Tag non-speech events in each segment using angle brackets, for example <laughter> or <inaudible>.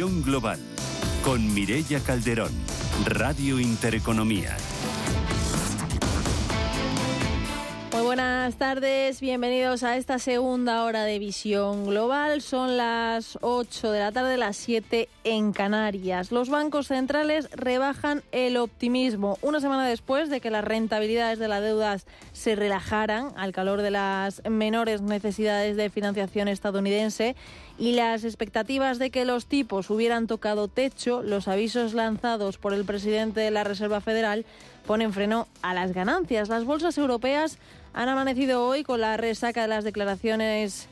Global con Mirella Calderón, Radio Intereconomía. Buenas tardes, bienvenidos a esta segunda hora de Visión Global. Son las 8 de la tarde, las 7 en Canarias. Los bancos centrales rebajan el optimismo una semana después de que las rentabilidades de las deudas se relajaran al calor de las menores necesidades de financiación estadounidense y las expectativas de que los tipos hubieran tocado techo, los avisos lanzados por el presidente de la Reserva Federal ponen freno a las ganancias. Las bolsas europeas han amanecido hoy con la resaca de las declaraciones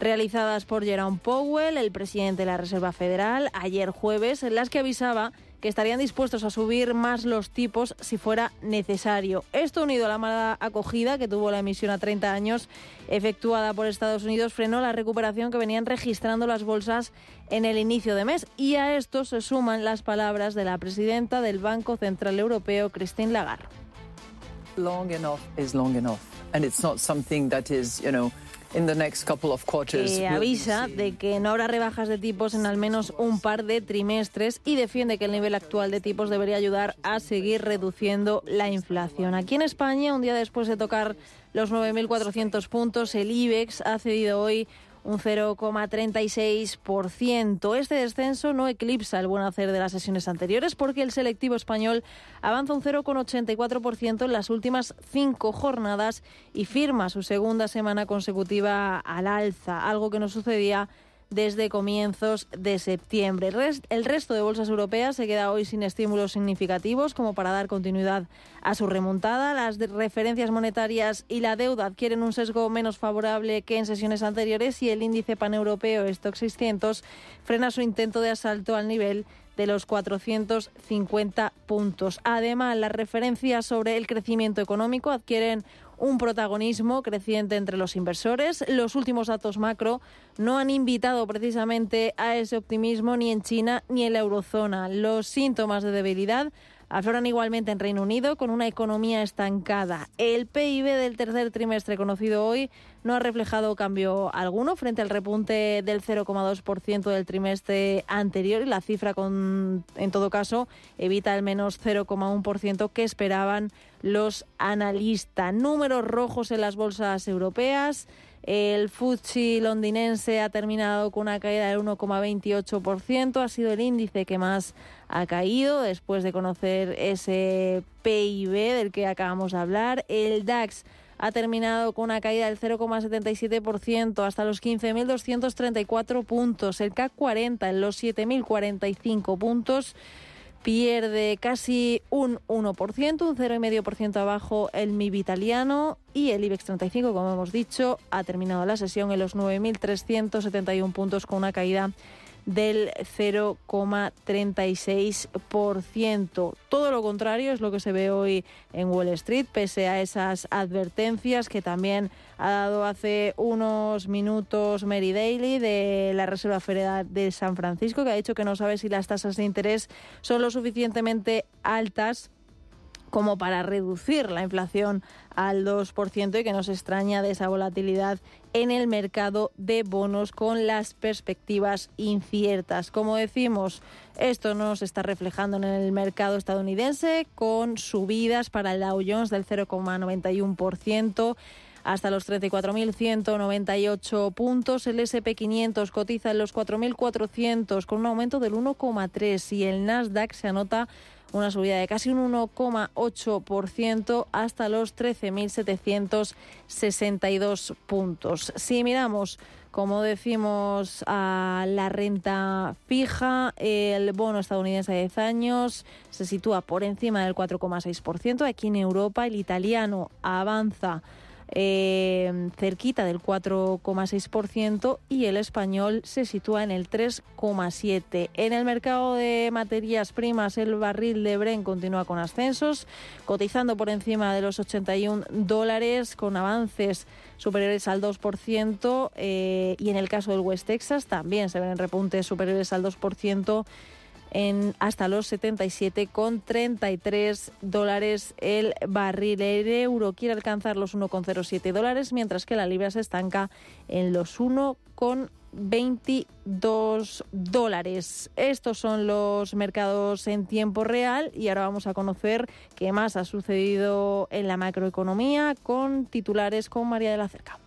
realizadas por Jerome Powell, el presidente de la Reserva Federal, ayer jueves, en las que avisaba que estarían dispuestos a subir más los tipos si fuera necesario. Esto unido a la mala acogida que tuvo la emisión a 30 años efectuada por Estados Unidos frenó la recuperación que venían registrando las bolsas en el inicio de mes y a esto se suman las palabras de la presidenta del Banco Central Europeo, Christine Lagarde. Long enough is long enough and it's not something that is, you know, que avisa de que no habrá rebajas de tipos en al menos un par de trimestres y defiende que el nivel actual de tipos debería ayudar a seguir reduciendo la inflación. Aquí en España, un día después de tocar los 9.400 puntos, el IBEX ha cedido hoy un 0,36%. Este descenso no eclipsa el buen hacer de las sesiones anteriores porque el selectivo español avanza un 0,84% en las últimas cinco jornadas y firma su segunda semana consecutiva al alza, algo que no sucedía desde comienzos de septiembre. El resto de bolsas europeas se queda hoy sin estímulos significativos como para dar continuidad a su remontada. Las referencias monetarias y la deuda adquieren un sesgo menos favorable que en sesiones anteriores y el índice paneuropeo Stock 600 frena su intento de asalto al nivel de los 450 puntos. Además, las referencias sobre el crecimiento económico adquieren un protagonismo creciente entre los inversores. Los últimos datos macro no han invitado precisamente a ese optimismo ni en China ni en la eurozona. Los síntomas de debilidad afloran igualmente en Reino Unido con una economía estancada. El PIB del tercer trimestre conocido hoy no ha reflejado cambio alguno frente al repunte del 0,2% del trimestre anterior y la cifra con en todo caso evita el menos 0,1% que esperaban los analistas. Números rojos en las bolsas europeas. El FTSE londinense ha terminado con una caída del 1,28%. Ha sido el índice que más ha caído después de conocer ese PIB del que acabamos de hablar. El DAX ha terminado con una caída del 0,77% hasta los 15.234 puntos. El CAC 40 en los 7.045 puntos pierde casi un 1%, un 0,5% abajo el MIB italiano y el IBEX 35, como hemos dicho, ha terminado la sesión en los 9.371 puntos con una caída del 0,36%. Todo lo contrario es lo que se ve hoy en Wall Street, pese a esas advertencias que también ha dado hace unos minutos Mary Daly de la Reserva Federal de San Francisco, que ha dicho que no sabe si las tasas de interés son lo suficientemente altas como para reducir la inflación al 2% y que nos extraña de esa volatilidad en el mercado de bonos con las perspectivas inciertas. Como decimos, esto no se está reflejando en el mercado estadounidense con subidas para el Dow Jones del 0,91% hasta los 34.198 puntos. El SP500 cotiza en los 4.400 con un aumento del 1,3 y el Nasdaq se anota una subida de casi un 1,8% hasta los 13.762 puntos. Si miramos, como decimos, a la renta fija, el bono estadounidense de 10 años se sitúa por encima del 4,6%. Aquí en Europa el italiano avanza eh, cerquita del 4,6% y el español se sitúa en el 3,7%. En el mercado de materias primas, el barril de Bren continúa con ascensos, cotizando por encima de los 81 dólares, con avances superiores al 2%, eh, y en el caso del West Texas también se ven repuntes superiores al 2% en hasta los 77,33 dólares el barril. El euro quiere alcanzar los 1,07 dólares, mientras que la libra se estanca en los 1,22 dólares. Estos son los mercados en tiempo real y ahora vamos a conocer qué más ha sucedido en la macroeconomía con titulares con María de la Cerca.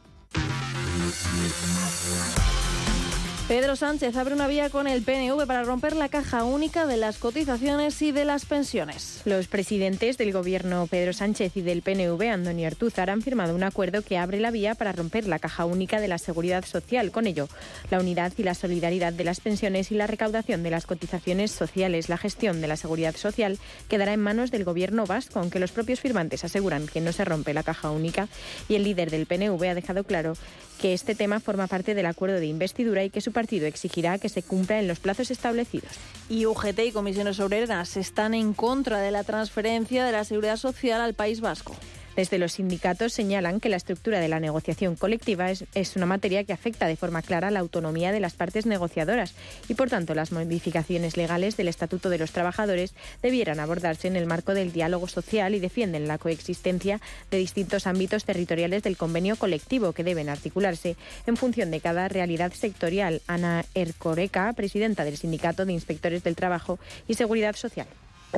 Pedro Sánchez abre una vía con el PNV para romper la caja única de las cotizaciones y de las pensiones. Los presidentes del gobierno Pedro Sánchez y del PNV, Antonio Artúzar, han firmado un acuerdo que abre la vía para romper la caja única de la seguridad social. Con ello, la unidad y la solidaridad de las pensiones y la recaudación de las cotizaciones sociales, la gestión de la seguridad social, quedará en manos del gobierno vasco, aunque los propios firmantes aseguran que no se rompe la caja única y el líder del PNV ha dejado claro que este tema forma parte del acuerdo de investidura y que su partido exigirá que se cumpla en los plazos establecidos. Y UGT y comisiones obreras están en contra de la transferencia de la seguridad social al País Vasco. Desde los sindicatos señalan que la estructura de la negociación colectiva es, una materia que afecta de forma clara la autonomía de las partes negociadoras y, por tanto, las modificaciones legales del Estatuto de los Trabajadores debieran abordarse en el marco del diálogo social y defienden la coexistencia de distintos ámbitos territoriales del convenio colectivo que deben articularse en función de cada realidad sectorial. Ana Ercoreca, presidenta del Sindicato de Inspectores del Trabajo y Seguridad Social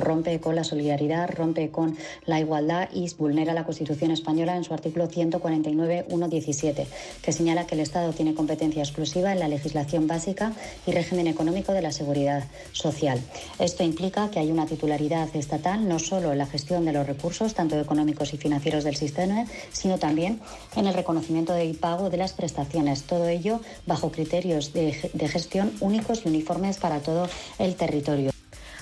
rompe con la solidaridad, rompe con la igualdad y vulnera la Constitución española en su artículo 149.1.17, que señala que el Estado tiene competencia exclusiva en la legislación básica y régimen económico de la seguridad social. Esto implica que hay una titularidad estatal no solo en la gestión de los recursos, tanto económicos y financieros del sistema, sino también en el reconocimiento y pago de las prestaciones. Todo ello bajo criterios de, gestión únicos y uniformes para todo el territorio.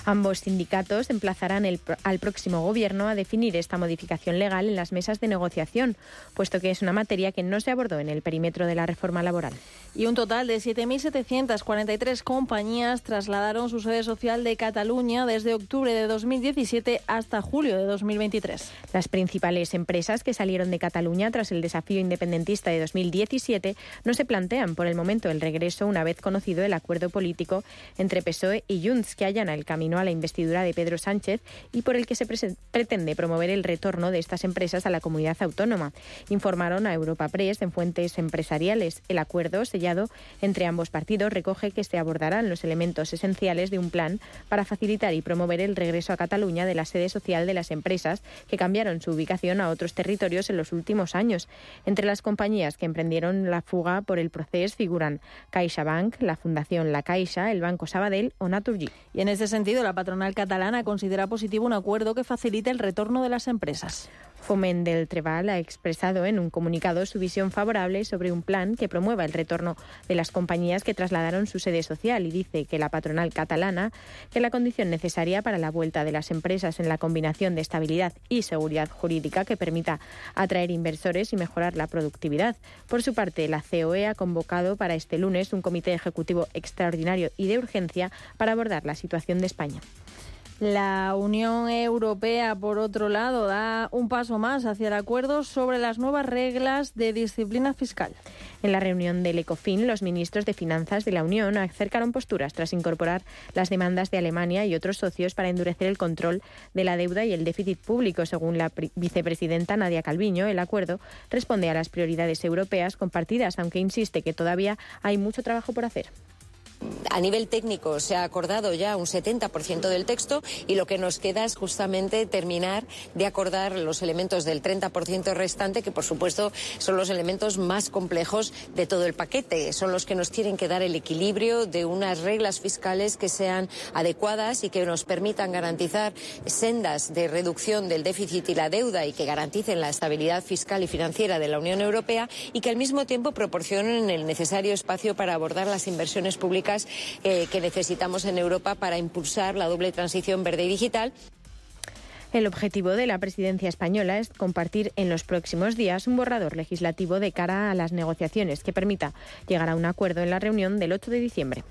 Ambos sindicatos emplazarán el, al próximo Gobierno a definir esta modificación legal en las mesas de negociación, puesto que es una materia que no se abordó en el perímetro de la reforma laboral. Y un total de 7.743 compañías trasladaron su sede social de Cataluña desde octubre de 2017 hasta julio de 2023. Las principales empresas que salieron de Cataluña tras el desafío independentista de 2017 no se plantean por el momento el regreso una vez conocido el acuerdo político entre PSOE y Junts que allana el camino a la investidura de Pedro Sánchez y por el que se pretende promover el retorno de estas empresas a la comunidad autónoma. Informaron a Europa Press en fuentes empresariales. El acuerdo sellado entre ambos partidos recoge que se abordarán los elementos esenciales de un plan para facilitar y promover el regreso a Cataluña de la sede social de las empresas que cambiaron su ubicación a otros territorios en los últimos años. Entre las compañías que emprendieron la fuga por el proceso figuran CaixaBank, la Fundación La Caixa, el Banco Sabadell o Naturgy. Y en ese sentido, la patronal catalana considera positivo un acuerdo que facilite el retorno de las empresas. Foment del Trebal ha expresado en un comunicado su visión favorable sobre un plan que promueva el retorno de las compañías que trasladaron su sede social y dice que la patronal catalana que la condición necesaria para la vuelta de las empresas en la combinación de estabilidad y seguridad jurídica que permita atraer inversores y mejorar la productividad. Por su parte, la COE ha convocado para este lunes un comité ejecutivo extraordinario y de urgencia para abordar la situación de España. La Unión Europea, por otro lado, da un paso más hacia el acuerdo sobre las nuevas reglas de disciplina fiscal. En la reunión del ECOFIN, los ministros de Finanzas de la Unión acercaron posturas tras incorporar las demandas de Alemania y otros socios para endurecer el control de la deuda y el déficit público. Según la vicepresidenta Nadia Calviño, el acuerdo responde a las prioridades europeas compartidas, aunque insiste que todavía hay mucho trabajo por hacer. A nivel técnico se ha acordado ya un 70% del texto y lo que nos queda es justamente terminar de acordar los elementos del 30% restante, que por supuesto son los elementos más complejos de todo el paquete. Son los que nos tienen que dar el equilibrio de unas reglas fiscales que sean adecuadas y que nos permitan garantizar sendas de reducción del déficit y la deuda y que garanticen la estabilidad fiscal y financiera de la Unión Europea y que al mismo tiempo proporcionen el necesario espacio para abordar las inversiones públicas eh, que necesitamos en Europa para impulsar la doble transición verde y digital. El objetivo de la presidencia española es compartir en los próximos días un borrador legislativo de cara a las negociaciones que permita llegar a un acuerdo en la reunión del 8 de diciembre.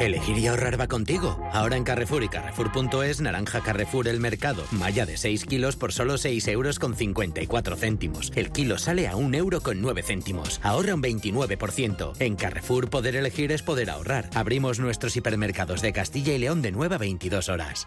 Elegir y ahorrar va contigo. Ahora en Carrefour y Carrefour.es, naranja Carrefour el mercado, malla de 6 kilos por solo 6 euros con 54 céntimos. El kilo sale a 1 euro con 9 céntimos. Ahorra un 29%. En Carrefour poder elegir es poder ahorrar. Abrimos nuestros hipermercados de Castilla y León de 9 a 22 horas.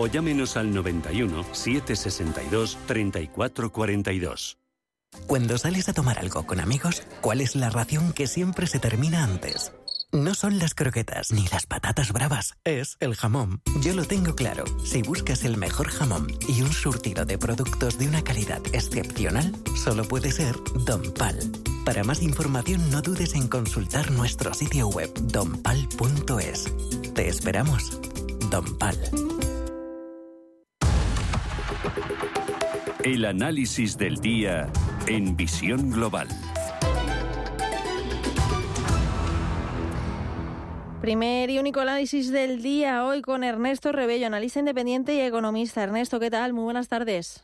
o llámenos al 91 762 3442. Cuando sales a tomar algo con amigos, ¿cuál es la ración que siempre se termina antes? No son las croquetas ni las patatas bravas, es el jamón. Yo lo tengo claro. Si buscas el mejor jamón y un surtido de productos de una calidad excepcional, solo puede ser Don Pal. Para más información no dudes en consultar nuestro sitio web donpal.es. Te esperamos. Don Pal. El análisis del día en Visión Global. Primer y único análisis del día hoy con Ernesto Rebello, analista independiente y economista. Ernesto, ¿qué tal? Muy buenas tardes.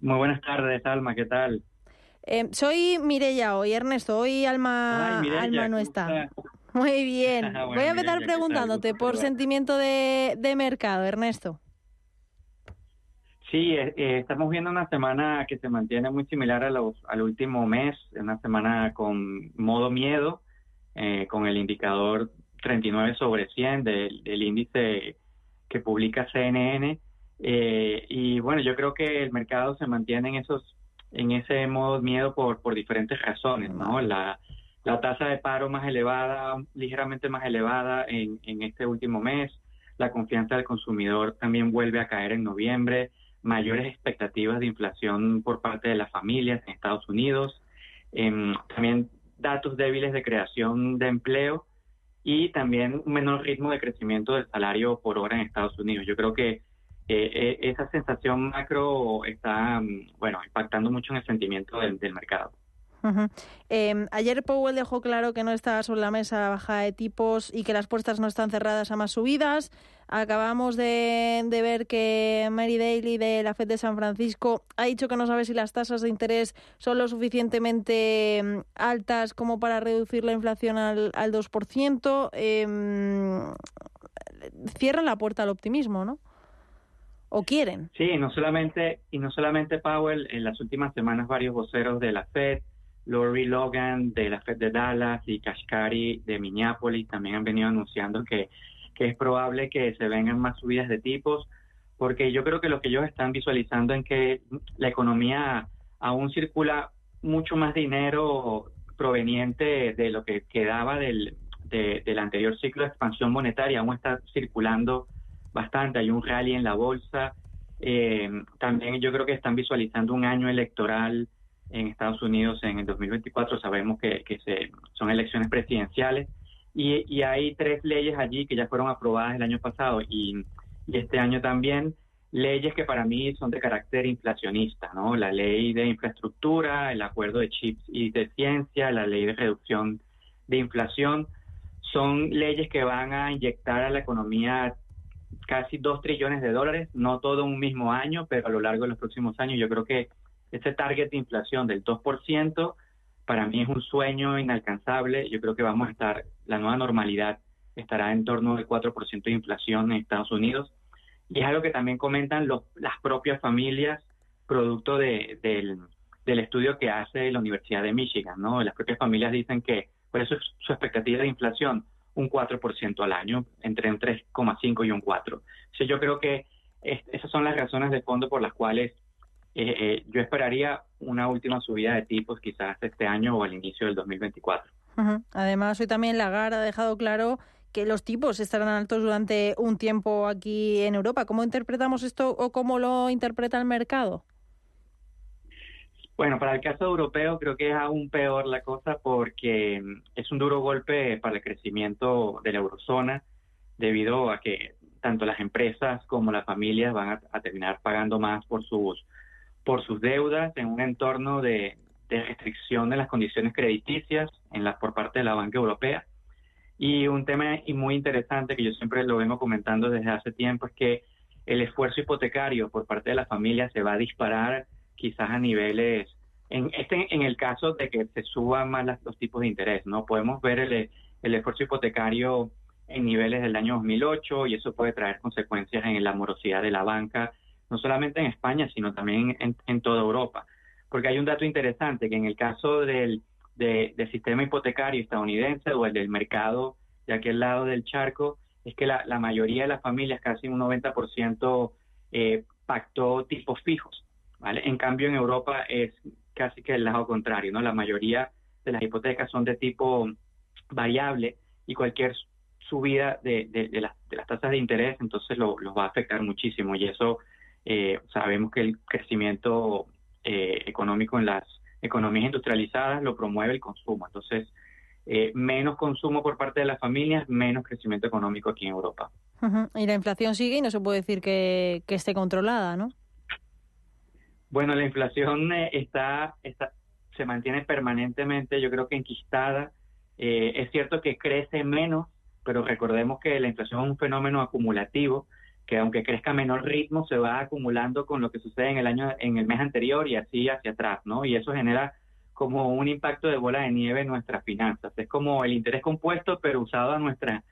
Muy buenas tardes, Alma, ¿qué tal? Eh, soy Mirella hoy, Ernesto. Hoy Alma, Ay, Mireia, Alma no ¿cómo está. está? Muy bien. <laughs> Bueno, Voy a empezar preguntándote por sentimiento de, de mercado, Ernesto. Sí, eh, eh, estamos viendo una semana que se mantiene muy similar a los, al último mes, una semana con modo miedo, eh, con el indicador 39 sobre 100 del, del índice que publica CNN. Eh, y bueno, yo creo que el mercado se mantiene en esos en ese modo miedo por, por diferentes razones, ¿no? La, la tasa de paro más elevada, ligeramente más elevada en, en este último mes, la confianza del consumidor también vuelve a caer en noviembre, mayores expectativas de inflación por parte de las familias en Estados Unidos, em, también datos débiles de creación de empleo y también un menor ritmo de crecimiento del salario por hora en Estados Unidos. Yo creo que eh, eh, esa sensación macro está, mm, bueno, impactando mucho en el sentimiento del mercado. Eh, ayer Powell dejó claro que no está sobre la mesa la bajada de tipos y que las puertas no están cerradas a más subidas. Acabamos de, ver que Mary Daly de la Fed de San Francisco ha dicho que no sabe si las tasas de interés son lo suficientemente mm, altas como para reducir la inflación al, al 2%. Eh, cierran la puerta al optimismo, ¿no? ¿O quieren? Sí, no solamente, y no solamente Powell, en las últimas semanas varios voceros de la Fed, Lori Logan de la Fed de Dallas y Kashkari de Minneapolis también han venido anunciando que, que es probable que se vengan más subidas de tipos, porque yo creo que lo que ellos están visualizando en que la economía aún circula mucho más dinero proveniente de lo que quedaba del, de- del anterior ciclo de expansión monetaria, aún está circulando bastante, hay un rally en la bolsa, eh, también yo creo que están visualizando un año electoral en Estados Unidos en el 2024, sabemos que, que se, son elecciones presidenciales y, y hay tres leyes allí que ya fueron aprobadas el año pasado y, y este año también, leyes que para mí son de carácter inflacionista, ¿no? La ley de infraestructura, el acuerdo de chips y de ciencia, la ley de reducción de inflación, son leyes que van a inyectar a la economía casi dos trillones de dólares, no todo un mismo año, pero a lo largo de los próximos años yo creo que ese target de inflación del 2% para mí es un sueño inalcanzable. Yo creo que vamos a estar, la nueva normalidad estará en torno del 4% de inflación en Estados Unidos. Y es algo que también comentan los, las propias familias, producto de, del, del estudio que hace la Universidad de Michigan. ¿no? Las propias familias dicen que por eso es su expectativa de inflación un 4% al año, entre un 3,5 y un 4. Entonces yo creo que es- esas son las razones de fondo por las cuales eh, eh, yo esperaría una última subida de tipos quizás este año o al inicio del 2024. Ujú. Además, hoy también Lagarde ha dejado claro que los tipos estarán altos durante un tiempo aquí en Europa. ¿Cómo interpretamos esto o cómo lo interpreta el mercado? Bueno, para el caso europeo creo que es aún peor la cosa porque mm, es un duro golpe para el crecimiento de la eurozona debido a que tanto las empresas como las familias van a, terminar pagando más por sus por sus deudas en un entorno de, restricción de las condiciones crediticias en la, por parte de la banca europea. Y un tema muy interesante que yo siempre lo vengo comentando desde hace tiempo es que el esfuerzo hipotecario por parte de la familia se va a disparar quizás a niveles, en, este, en el caso de que se suban más los tipos de interés, ¿no? Podemos ver el, el esfuerzo hipotecario en niveles del año 2008 y eso puede traer consecuencias en la morosidad de la banca, no solamente en España, sino también en, toda Europa. Porque hay un dato interesante, que en el caso del, del sistema hipotecario estadounidense o el del mercado de aquel lado del charco, es que la, la mayoría de las familias, casi un 90%, eh, pactó tipos fijos. ¿vale? En cambio, en Europa es casi que el lado contrario, ¿no? La mayoría de las hipotecas son de tipo variable y cualquier subida de, de, las, de las tasas de interés, entonces lo, los va a afectar muchísimo y eso eh, sabemos que el crecimiento eh, económico en las economías industrializadas lo promueve el consumo. Entonces, eh, menos consumo por parte de las familias, menos crecimiento económico aquí en Europa. Y la inflación sigue y no se puede decir que, que esté controlada, ¿no? Bueno, la inflación está, está, se mantiene permanentemente, yo creo que enquistada. es cierto que crece menos pero recordemos que la inflación es un fenómeno acumulativo que aunque crezca a menor ritmo se va acumulando con lo que sucede en el año en el mes anterior y así hacia atrás, ¿no? Y eso genera como un impacto de bola de nieve en nuestras finanzas. Es como el interés compuesto pero usado a nuestra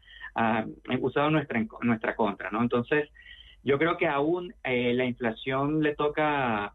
usado a nuestra nuestra contra, ¿no? Entonces, yo creo que aún eh, la inflación le toca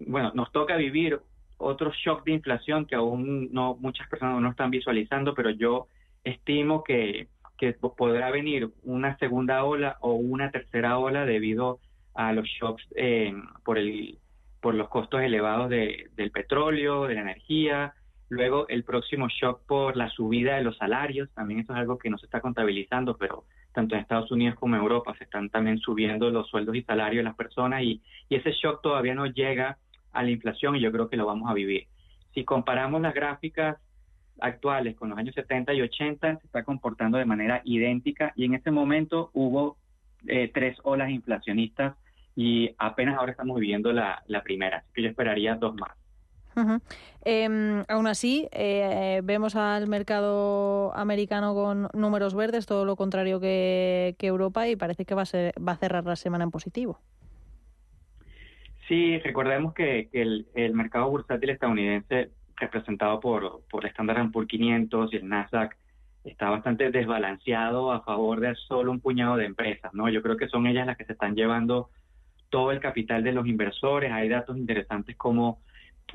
bueno, nos toca vivir otro shock de inflación que aún no muchas personas no están visualizando, pero yo estimo que que podrá venir una segunda ola o una tercera ola debido a los shocks eh, por, el, por los costos elevados de, del petróleo, de la energía, luego el próximo shock por la subida de los salarios, también eso es algo que no se está contabilizando, pero tanto en Estados Unidos como en Europa se están también subiendo los sueldos y salarios de las personas y, y ese shock todavía no llega a la inflación y yo creo que lo vamos a vivir. Si comparamos las gráficas actuales con los años 70 y 80 se está comportando de manera idéntica y en ese momento hubo eh, tres olas inflacionistas y apenas ahora estamos viviendo la, primera, así que yo esperaría dos más. Em, aún así, eh, vemos al mercado americano con números verdes, todo lo contrario que, Europa, y parece que va a, ser, va a cerrar la semana en positivo. Sí, recordemos que, el, el mercado bursátil estadounidense representado por, por Standard Poor's 500 y el Nasdaq está bastante desbalanceado a favor de solo un puñado de empresas, ¿no? Yo creo que son ellas las que se están llevando todo el capital de los inversores. Hay datos interesantes como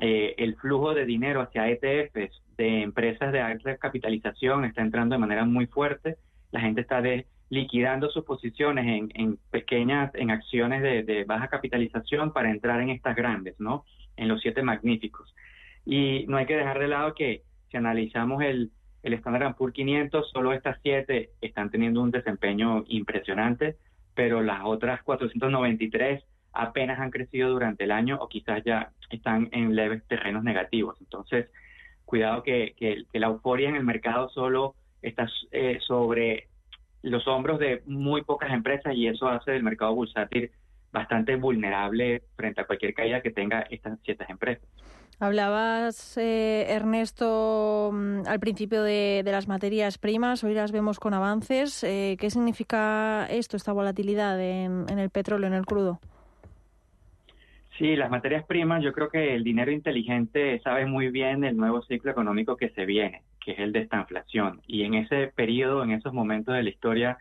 eh, el flujo de dinero hacia ETFs de empresas de alta capitalización está entrando de manera muy fuerte. La gente está liquidando sus posiciones en, en pequeñas, en acciones de, de, baja capitalización para entrar en estas grandes, ¿no? En los siete magníficos. Y no hay que dejar de lado que si analizamos el, el Standard Poor's 500, solo estas siete están teniendo un desempeño impresionante, pero las otras 493 apenas han crecido durante el año o quizás ya están en leves terrenos negativos. Entonces, cuidado que, que, la euforia en el mercado solo está eh, sobre los hombros de muy pocas empresas y eso hace del mercado bursátil bastante vulnerable frente a cualquier caída que tenga estas siete empresas. Hablabas, eh, Ernesto, mm, al principio de, las materias primas, hoy las vemos con avances. Eh, ¿Qué significa esto, esta volatilidad en, el petróleo, en el crudo? Sí, las materias primas, yo creo que el dinero inteligente sabe muy bien el nuevo ciclo económico que se viene, que es el de esta inflación. Y en ese periodo, en esos momentos de la historia,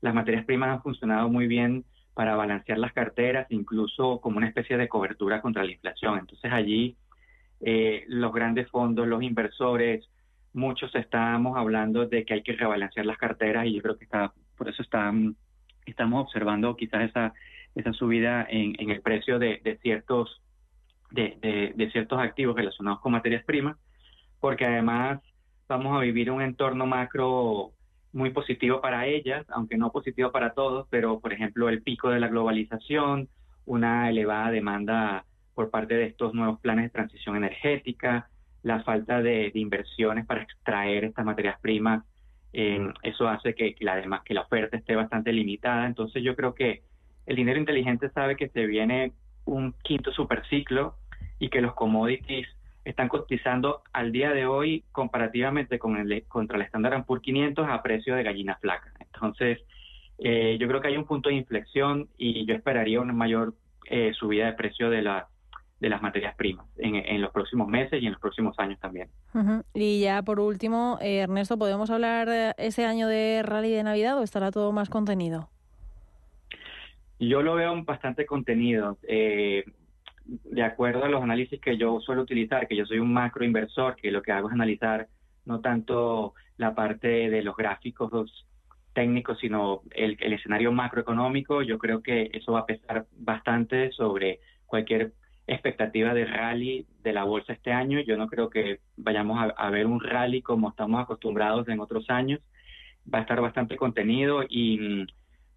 las materias primas han funcionado muy bien para balancear las carteras, incluso como una especie de cobertura contra la inflación. Entonces allí eh, los grandes fondos, los inversores, muchos estamos hablando de que hay que rebalancear las carteras y yo creo que está, por eso estamos observando quizás esa, esa subida en, el precio de, ciertos de, de, ciertos activos relacionados con materias primas, porque además vamos a vivir un entorno macro muy positivo para ellas, aunque no positivo para todos, pero por ejemplo el pico de la globalización, una elevada demanda por parte de estos nuevos planes de transición energética, la falta de, inversiones para extraer estas materias primas, eh, eso hace que, que, además que la oferta esté bastante limitada. Entonces yo creo que el dinero inteligente sabe que se viene un quinto superciclo y que los commodities están cotizando al día de hoy comparativamente con el, contra el Standard Poor's 500 a precio de gallina flaca. Entonces, eh, yo creo que hay un punto de inflexión y yo esperaría una mayor eh, subida de precio de, la, de las materias primas en, los próximos meses y en los próximos años también. Y ya por último, eh, Ernesto, ¿podemos hablar ese año de rally de Navidad o estará todo más contenido? Yo lo veo bastante contenido. Eh, de acuerdo a los análisis que yo suelo utilizar, que yo soy un macro inversor, que lo que hago es analizar no tanto la parte de los gráficos técnicos, sino el, escenario macroeconómico, yo creo que eso va a pesar bastante sobre cualquier expectativa de rally de la bolsa este año. Yo no creo que vayamos a, ver un rally como estamos acostumbrados en otros años. Va a estar bastante contenido y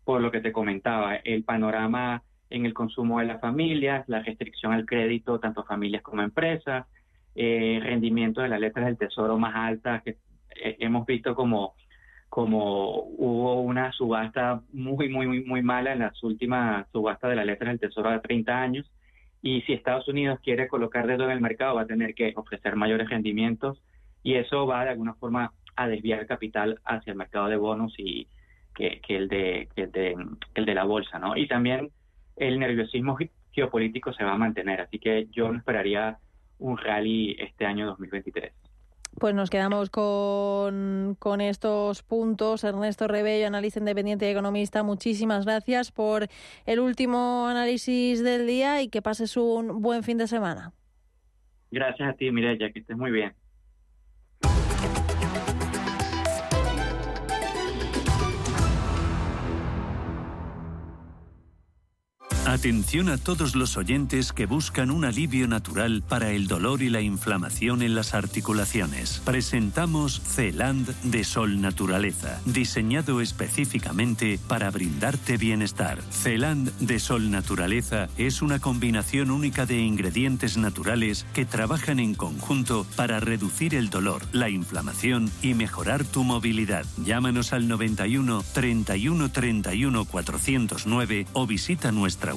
por lo que te comentaba, el panorama en el consumo de las familias, la restricción al crédito tanto familias como empresas, eh, rendimiento de las letras del tesoro más altas que eh, hemos visto como como hubo una subasta muy muy muy muy mala en las últimas subastas de las letras del tesoro de 30 años y si Estados Unidos quiere colocar dedo en el mercado va a tener que ofrecer mayores rendimientos y eso va de alguna forma a desviar capital hacia el mercado de bonos y que, que el de, que el de el de la bolsa no y también el nerviosismo geopolítico se va a mantener. Así que yo no esperaría un rally este año 2023. Pues nos quedamos con, con estos puntos. Ernesto Rebello, analista independiente y economista, muchísimas gracias por el último análisis del día y que pases un buen fin de semana. Gracias a ti, Mireya, que estés muy bien. Atención a todos los oyentes que buscan un alivio natural para el dolor y la inflamación en las articulaciones. Presentamos Celand de Sol Naturaleza, diseñado específicamente para brindarte bienestar. Celand de Sol Naturaleza es una combinación única de ingredientes naturales que trabajan en conjunto para reducir el dolor, la inflamación y mejorar tu movilidad. Llámanos al 91 31 31 409 o visita nuestra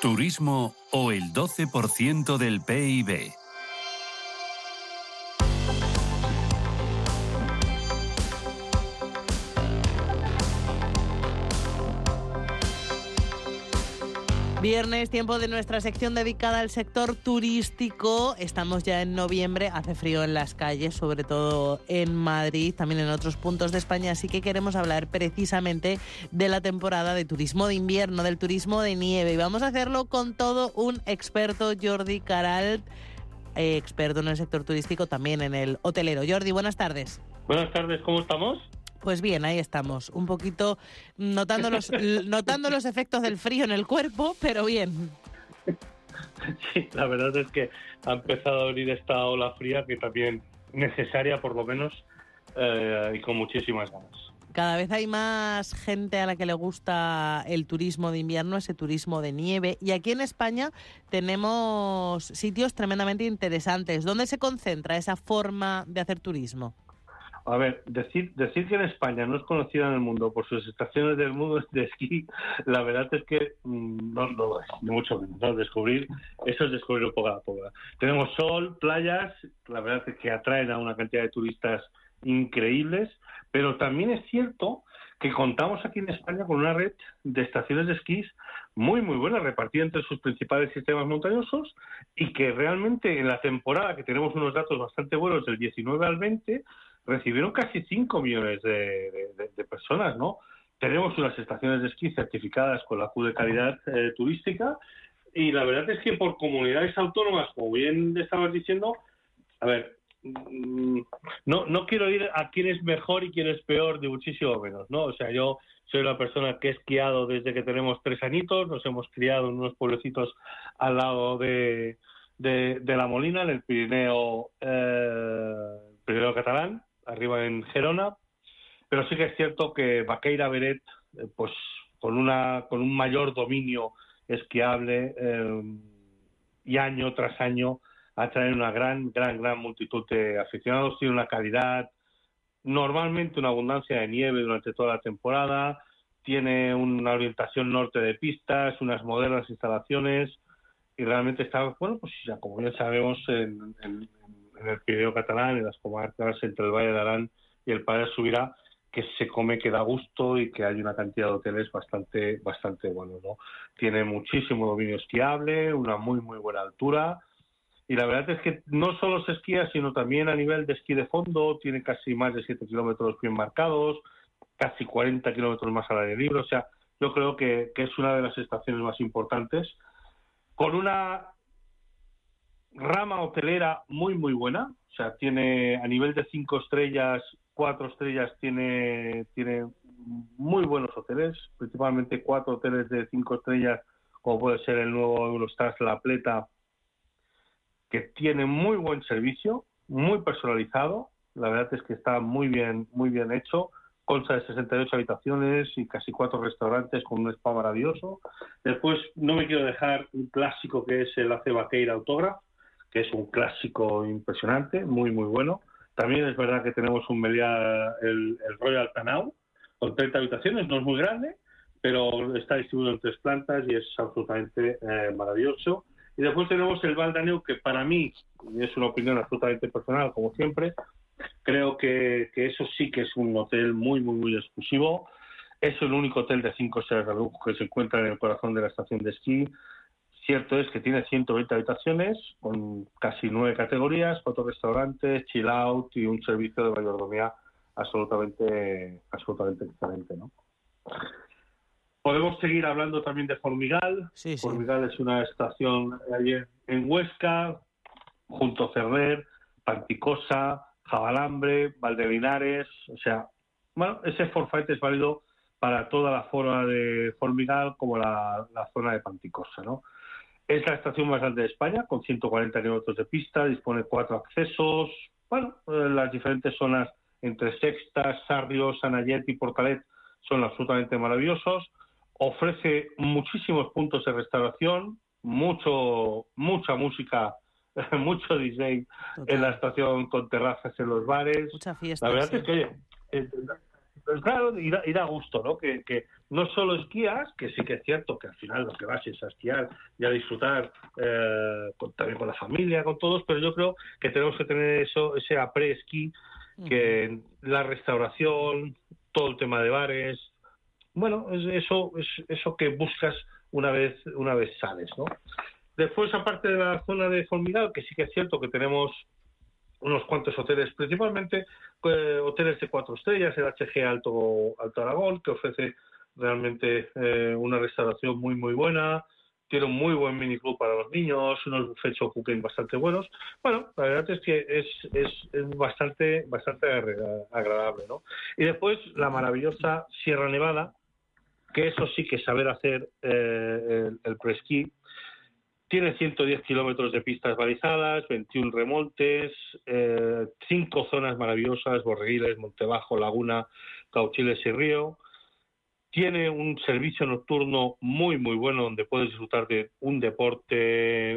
Turismo o el 12% del PIB. Viernes, tiempo de nuestra sección dedicada al sector turístico. Estamos ya en noviembre, hace frío en las calles, sobre todo en Madrid, también en otros puntos de España, así que queremos hablar precisamente de la temporada de turismo de invierno, del turismo de nieve. Y vamos a hacerlo con todo un experto, Jordi Caral, eh, experto en el sector turístico, también en el hotelero. Jordi, buenas tardes. Buenas tardes, ¿cómo estamos? Pues bien, ahí estamos, un poquito notando los, <laughs> notando los efectos del frío en el cuerpo, pero bien. Sí, la verdad es que ha empezado a venir esta ola fría que también necesaria por lo menos eh, y con muchísimas ganas. Cada vez hay más gente a la que le gusta el turismo de invierno, ese turismo de nieve. Y aquí en España tenemos sitios tremendamente interesantes. ¿Dónde se concentra esa forma de hacer turismo? A ver, decir, decir que en España no es conocida en el mundo por sus estaciones del mundo de esquí, la verdad es que mm, no, lo es, ni mucho menos. Descubrir, eso es descubrir un poco a poco. Tenemos sol, playas, la verdad es que atraen a una cantidad de turistas increíbles, pero también es cierto que contamos aquí en España con una red de estaciones de esquís muy, muy buena, repartida entre sus principales sistemas montañosos y que realmente en la temporada, que tenemos unos datos bastante buenos del 19 al 20, recibieron casi 5 millones de, personas, ¿no? Tenemos unas estaciones de esquí certificadas con la Q de calidad eh, turística y la verdad es que por comunidades autónomas, como bien estabas diciendo, a ver, mm, no, no quiero ir a quién es mejor y quién es peor, de muchísimo menos, ¿no? O sea, yo soy una persona que he esquiado desde que tenemos tres añitos, nos hemos criado en unos pueblecitos al lado de, de, La Molina, en el Pirineo, eh, Pirineo catalán, arriba en Gerona, pero sí que es cierto que Baqueira Beret, eh, pues con, una, con un mayor dominio esquiable eh, y año tras año atrae una gran, gran, gran multitud de aficionados, tiene una calidad, normalmente una abundancia de nieve durante toda la temporada, tiene una orientación norte de pistas, unas modernas instalaciones y realmente está, bueno, pues ya como ya sabemos, en, el Pirineo catalán, en las comarcas entre el Valle de Arán y el Padre Subirá, que se come, que da gusto y que hay una cantidad de hoteles bastante, bastante buenos, ¿no? Tiene muchísimo dominio esquiable, una muy, muy buena altura, y la verdad es que no solo se esquía, sino también a nivel de esquí de fondo, tiene casi más de 7 kilómetros bien marcados, casi 40 kilómetros más al aire libre, o sea, yo creo que, es una de las estaciones más importantes, con una rama hotelera muy, muy buena, o sea, tiene a nivel de 5 estrellas, 4 estrellas, tiene, tiene muy buenos hoteles, principalmente cuatro hoteles de 5 estrellas, como puede ser el nuevo Eurostars La Pleta, que tiene muy buen servicio, muy personalizado, la verdad es que está muy bien, muy bien hecho, consta de 68 habitaciones y casi cuatro restaurantes con un spa maravilloso. Después no me quiero dejar un clásico que es el Ace Vaqueira Autograph, que es un clásico impresionante, muy muy bueno. También es verdad que tenemos un Meliá, el, Royal Tanau, con 30 habitaciones, no es muy grande, pero está distribuido en tres plantas y es absolutamente eh, maravilloso. Y después tenemos el Valdaneu, que para mí, y es una opinión absolutamente personal, como siempre, creo que, eso sí que es un hotel muy, muy, muy exclusivo. Es el único hotel de cinco estrellas de lujo que se encuentra en el corazón de la estación de esquí. Cierto es que tiene 120 habitaciones con casi nueve categorías, cuatro restaurantes, chill out y un servicio de mayordomía absolutamente, absolutamente excelente, ¿no? Podemos seguir hablando también de Formigal. Formigal es una estación ayer en Huesca, junto a Cerrer, Panticosa, Jabalambre, Valdelinares. O sea, bueno, ese forfait es válido para toda la zona de Formigal como la, zona de Panticosa, ¿no? Es la estación más grande de España, con 140 kilómetros de pista, dispone de cuatro accesos. Bueno, eh, las diferentes zonas entre Sexta, Sarrio, Sanayet y Portalet son absolutamente maravillosos ofrece muchísimos puntos de restauración, mucho, mucha música, <laughs> mucho DJ en la estación con terrazas en los bares. Mucha fiesta. La verdad es que, oye, pues claro, y da, gusto, ¿no? Que, que, no solo esquías, que sí que es cierto que al final lo que vas es a esquiar y a disfrutar eh, también con la familia, con todos, pero yo creo que tenemos que tener eso, ese après-esquí, que la restauración, todo el tema de bares, bueno, es eso, es eso que buscas una vez, una vez sales, ¿no? Después, aparte de la zona de Formigal, que sí que es cierto que tenemos unos cuantos hoteles, principalmente eh, hoteles de cuatro estrellas, el HG Alto, Alto Aragón, que ofrece realmente eh, una restauración muy, muy buena, tiene un muy buen miniclub para los niños, unos buffets o cooking bastante buenos. Bueno, la verdad es que es, es, bastante, bastante agradable, ¿no? Y después la maravillosa Sierra Nevada, que eso sí que saber hacer eh, el, el presquí. Tiene 110 kilómetros de pistas balizadas, 21 remontes, eh, cinco zonas maravillosas, Borreguiles, Montebajo, Laguna, Cauchiles y Río. Tiene un servicio nocturno muy, muy bueno donde puedes disfrutar de un deporte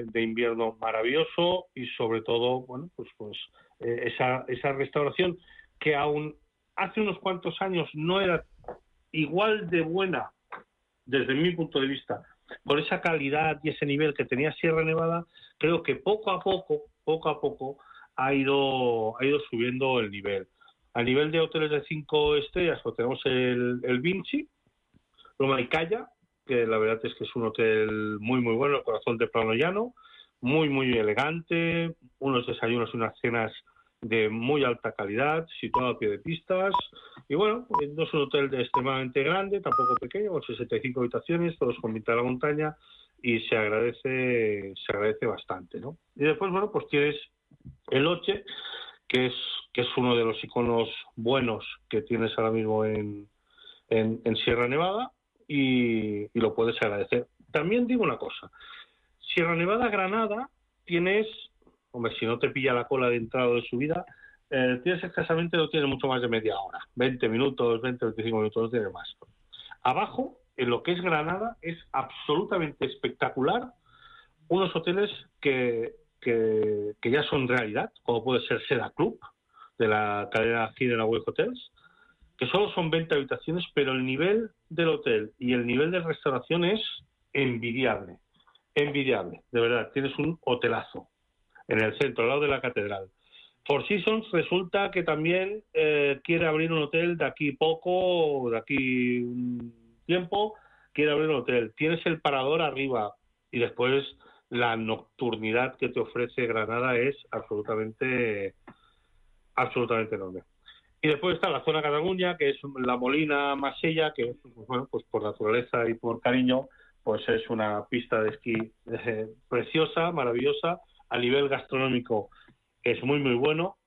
de invierno maravilloso y sobre todo, bueno, pues, pues eh, esa, esa restauración que aún hace unos cuantos años no era igual de buena desde mi punto de vista por esa calidad y ese nivel que tenía Sierra Nevada, creo que poco a poco, poco a poco ha ido, ha ido subiendo el nivel. A nivel de hoteles de cinco estrellas, pues tenemos el, el Vinci, hay Calla, que la verdad es que es un hotel muy, muy bueno, el corazón de Plano Llano, muy, muy elegante, unos desayunos y unas cenas de muy alta calidad, situado a pie de pistas. Y bueno, no es un hotel extremadamente grande, tampoco pequeño, con 65 habitaciones, todos con vista a la montaña, y se agradece, se agradece bastante, ¿no? Y después, bueno, pues tienes el Oche, que es, que es uno de los iconos buenos que tienes ahora mismo en, en, Sierra Nevada, y, y lo puedes agradecer. También digo una cosa, Sierra Nevada Granada tienes hombre, si no te pilla la cola de entrada de subida, eh, tienes escasamente, no tienes mucho más de media hora, 20 minutos, 20, 25 minutos, no tienes más. Abajo, en lo que es Granada, es absolutamente espectacular unos hoteles que, que, ya son realidad, como puede ser Seda Club, de la cadena la Web Hotels, que solo son 20 habitaciones, pero el nivel del hotel y el nivel de restauración es envidiable. Envidiable, de verdad. Tienes un hotelazo en el centro, al lado de la catedral. Four Seasons resulta que también eh, quiere abrir un hotel de aquí poco, de aquí un tiempo, quiere abrir un hotel. Tienes el parador arriba y después la nocturnidad que te ofrece Granada es absolutamente, absolutamente enorme. Y después está la zona Cataluña, que es la Molina Masella, que pues, bueno, pues por naturaleza y por cariño, pues es una pista de esquí eh, preciosa, maravillosa, a nivel gastronómico es muy, muy bueno.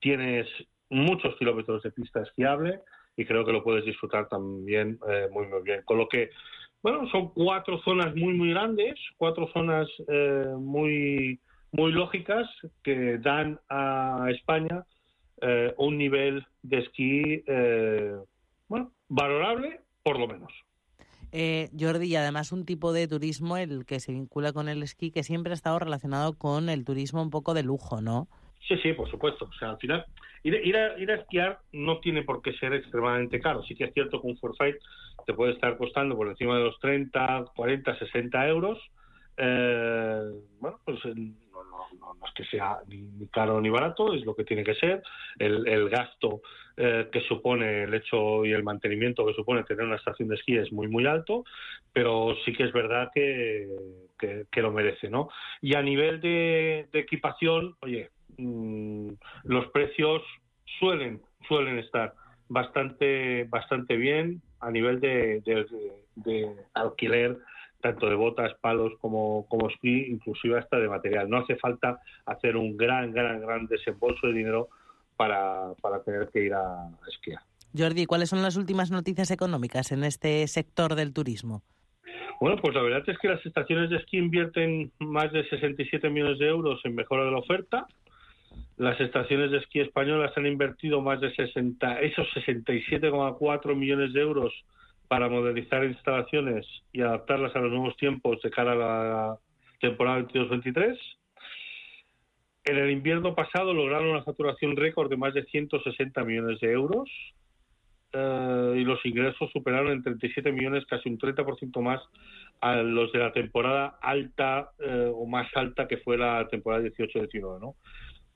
Tienes muchos kilómetros de pista esquiable y creo que lo puedes disfrutar también eh, muy, muy bien. Con lo que, bueno, son cuatro zonas muy, muy grandes, cuatro zonas eh, muy, muy lógicas que dan a España eh, un nivel de esquí, bueno, valorable por lo menos. Eh, Jordi, y además un tipo de turismo el que se vincula con el esquí que siempre ha estado relacionado con el turismo un poco de lujo, ¿no? Sí, sí, por supuesto. O sea, al final, ir, a, ir a esquiar no tiene por qué ser extremadamente caro. Sí que es cierto que un forfait te puede estar costando por encima de los 30, 40, 60 euros. Eh, bueno, pues no, es que sea ni, caro ni barato, es lo que tiene que ser. El, gasto eh, que supone el hecho y el mantenimiento que supone tener una estación de esquí es muy, muy alto, pero sí que es verdad que, que, lo merece, ¿no? Y a nivel de, equipación, oye, mm, los precios suelen, suelen estar bastante, bastante bien a nivel de, de alquiler tanto de botas, palos como, como esquí, inclusive hasta de material. No hace falta hacer un gran, gran, gran desembolso de dinero para, para tener que ir a esquiar. Jordi, ¿cuáles son las últimas noticias económicas en este sector del turismo? Bueno, pues la verdad es que las estaciones de esquí invierten más de 67 millones de euros en mejora de la oferta. Las estaciones de esquí españolas han invertido más de 60, esos 67,4 millones de euros para modernizar instalaciones y adaptarlas a los nuevos tiempos de cara a la temporada 22-23. En el invierno pasado lograron una facturación récord de más de 160 millones de euros eh, y los ingresos superaron en 37 millones, casi un 30% más a los de la temporada alta eh, o más alta que fue la temporada 18-19, ¿no?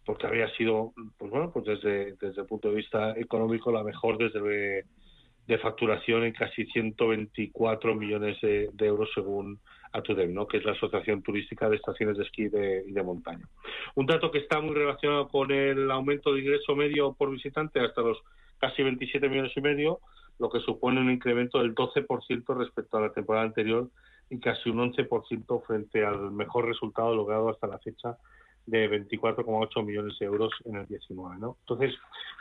Porque había sido, pues bueno, pues desde, desde el punto de vista económico la mejor desde de facturación en casi 124 millones de, euros según ATUDEM, ¿no? que es la Asociación Turística de Estaciones de Esquí y de Montaña. Un dato que está muy relacionado con el aumento de ingreso medio por visitante hasta los casi 27 millones y medio, lo que supone un incremento del 12% respecto a la temporada anterior y casi un 11% frente al mejor resultado logrado hasta la fecha de 24,8 millones de euros en el 19. ¿no? Entonces,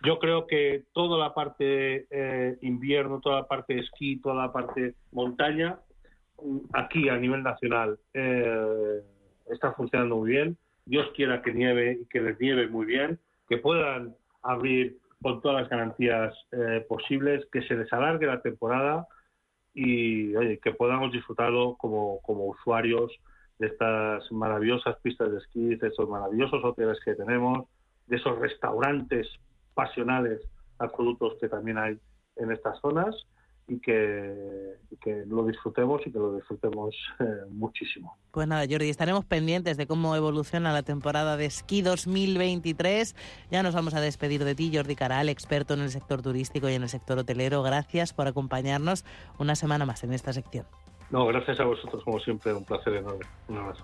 yo creo que toda la parte eh, invierno, toda la parte esquí, toda la parte montaña, aquí a nivel nacional eh, está funcionando muy bien. Dios quiera que nieve y que les nieve muy bien, que puedan abrir con todas las garantías eh, posibles, que se les alargue la temporada y oye, que podamos disfrutarlo como, usuarios de estas maravillosas pistas de esquí, de esos maravillosos hoteles que tenemos, de esos restaurantes pasionales absolutos que también hay en estas zonas y que, que lo disfrutemos y que lo disfrutemos eh, muchísimo. Pues nada, Jordi, estaremos pendientes de cómo evoluciona la temporada de esquí 2023. Ya nos vamos a despedir de ti, Jordi Caral, experto en el sector turístico y en el sector hotelero. Gracias por acompañarnos una semana más en esta sección. No, gracias a vosotros, como siempre, un placer enorme. Un abrazo.